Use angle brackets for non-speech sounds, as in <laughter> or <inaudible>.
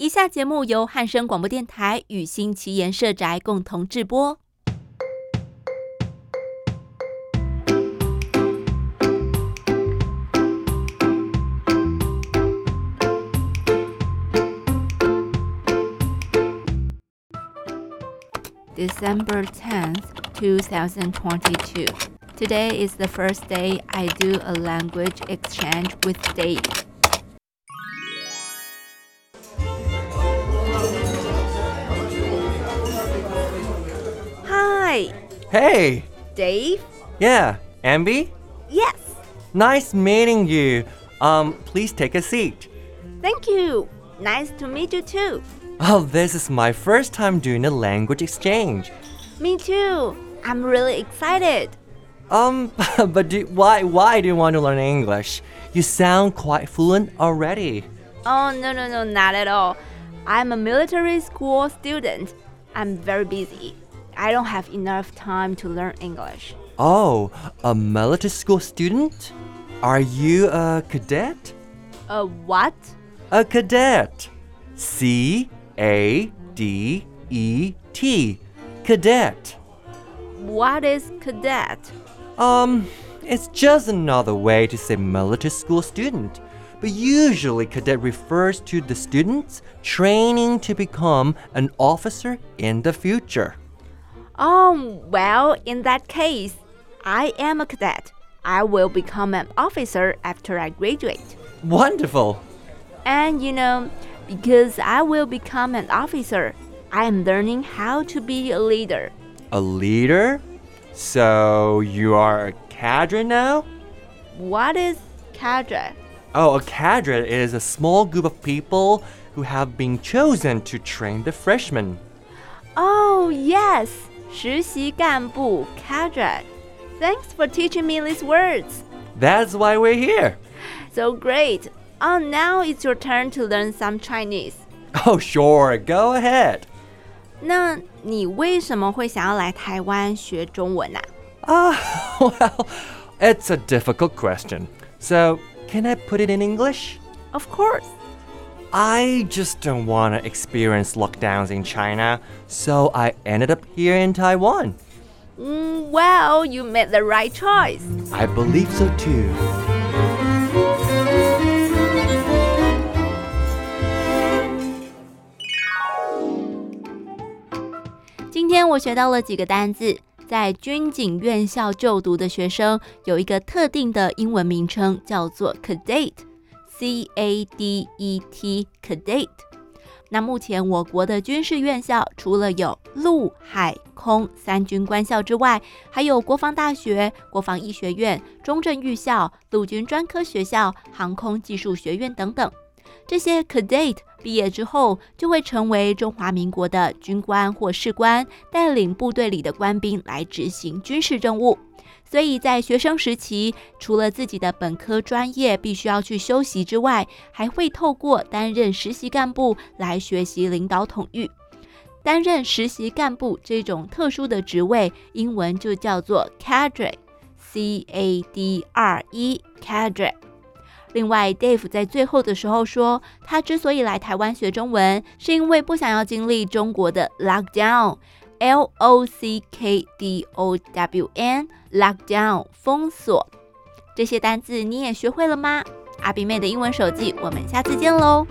以下节目由汉声广播电台与新奇言社宅共同制播。December 10th, two thousand and Today is the first day I do a language exchange with Dave. Hi, Hey! Dave? Yeah, Aenbie? Yes, Nice meeting you. Um, please take a seat. thank you. Nice to meet you too. Oh, this is my first time doing a language exchange. Me too. I'm really excited. Um, <laughs> but do, why why do you want to learn English? You sound quite fluent already. Oh, no, no, no, not at all. I'm a military school student. I'm very busy. I don't have enough time to learn English. Oh, a military school student? Are you a cadet? A what? A cadet. C A D E T. Cadet. What is cadet? Um, it's just another way to say military school student. But usually, cadet refers to the students training to become an officer in the future. Oh, well, in that case, I am a cadet. I will become an officer after I graduate. Wonderful! And you know, because I will become an officer, I am learning how to be a leader. A leader? So, you are a cadre now? What is cadre? Oh, a cadre is a small group of people who have been chosen to train the freshmen. Oh, yes, 实习干部 cadre. Thanks for teaching me these words. That's why we're here. So great. Oh, now it's your turn to learn some Chinese. <laughs> Oh, sure, go ahead. 那你为什么会想要来台湾学中文啊？ Ah, <laughs> well, it's a difficult question. So, can I put it in English? Of course. I just don't want to experience lockdowns in China, so I ended up here in Taiwan. Mm, well, you made the right choice. I believe so too. 今天我学到了几个单字，在军警院校就读的学生有一个特定的英文名称，叫做 Cadet cadet，。那目前我国的军事院校除了有陆海空三军官校之外，还有国防大学、国防医学院、中正预校、陆军专科学校、航空技术学院等等。这些 cadet 毕业之后，就会成为中华民国的军官或士官，带领部队里的官兵来执行军事任务。所以在学生时期，除了自己的本科专业必须要去修习之外，还会透过担任实习干部来学习领导统御。担任实习干部这种特殊的职位，英文就叫做 cadre，c a d r e cadre。另外，Dave 在最后的时候说，他之所以来台湾学中文，是因为不想要经历中国的 lockdown L O C K D O W N lockdown 封锁。这些单字你也学会了吗？阿比妹的英文手记，我们下次见喽！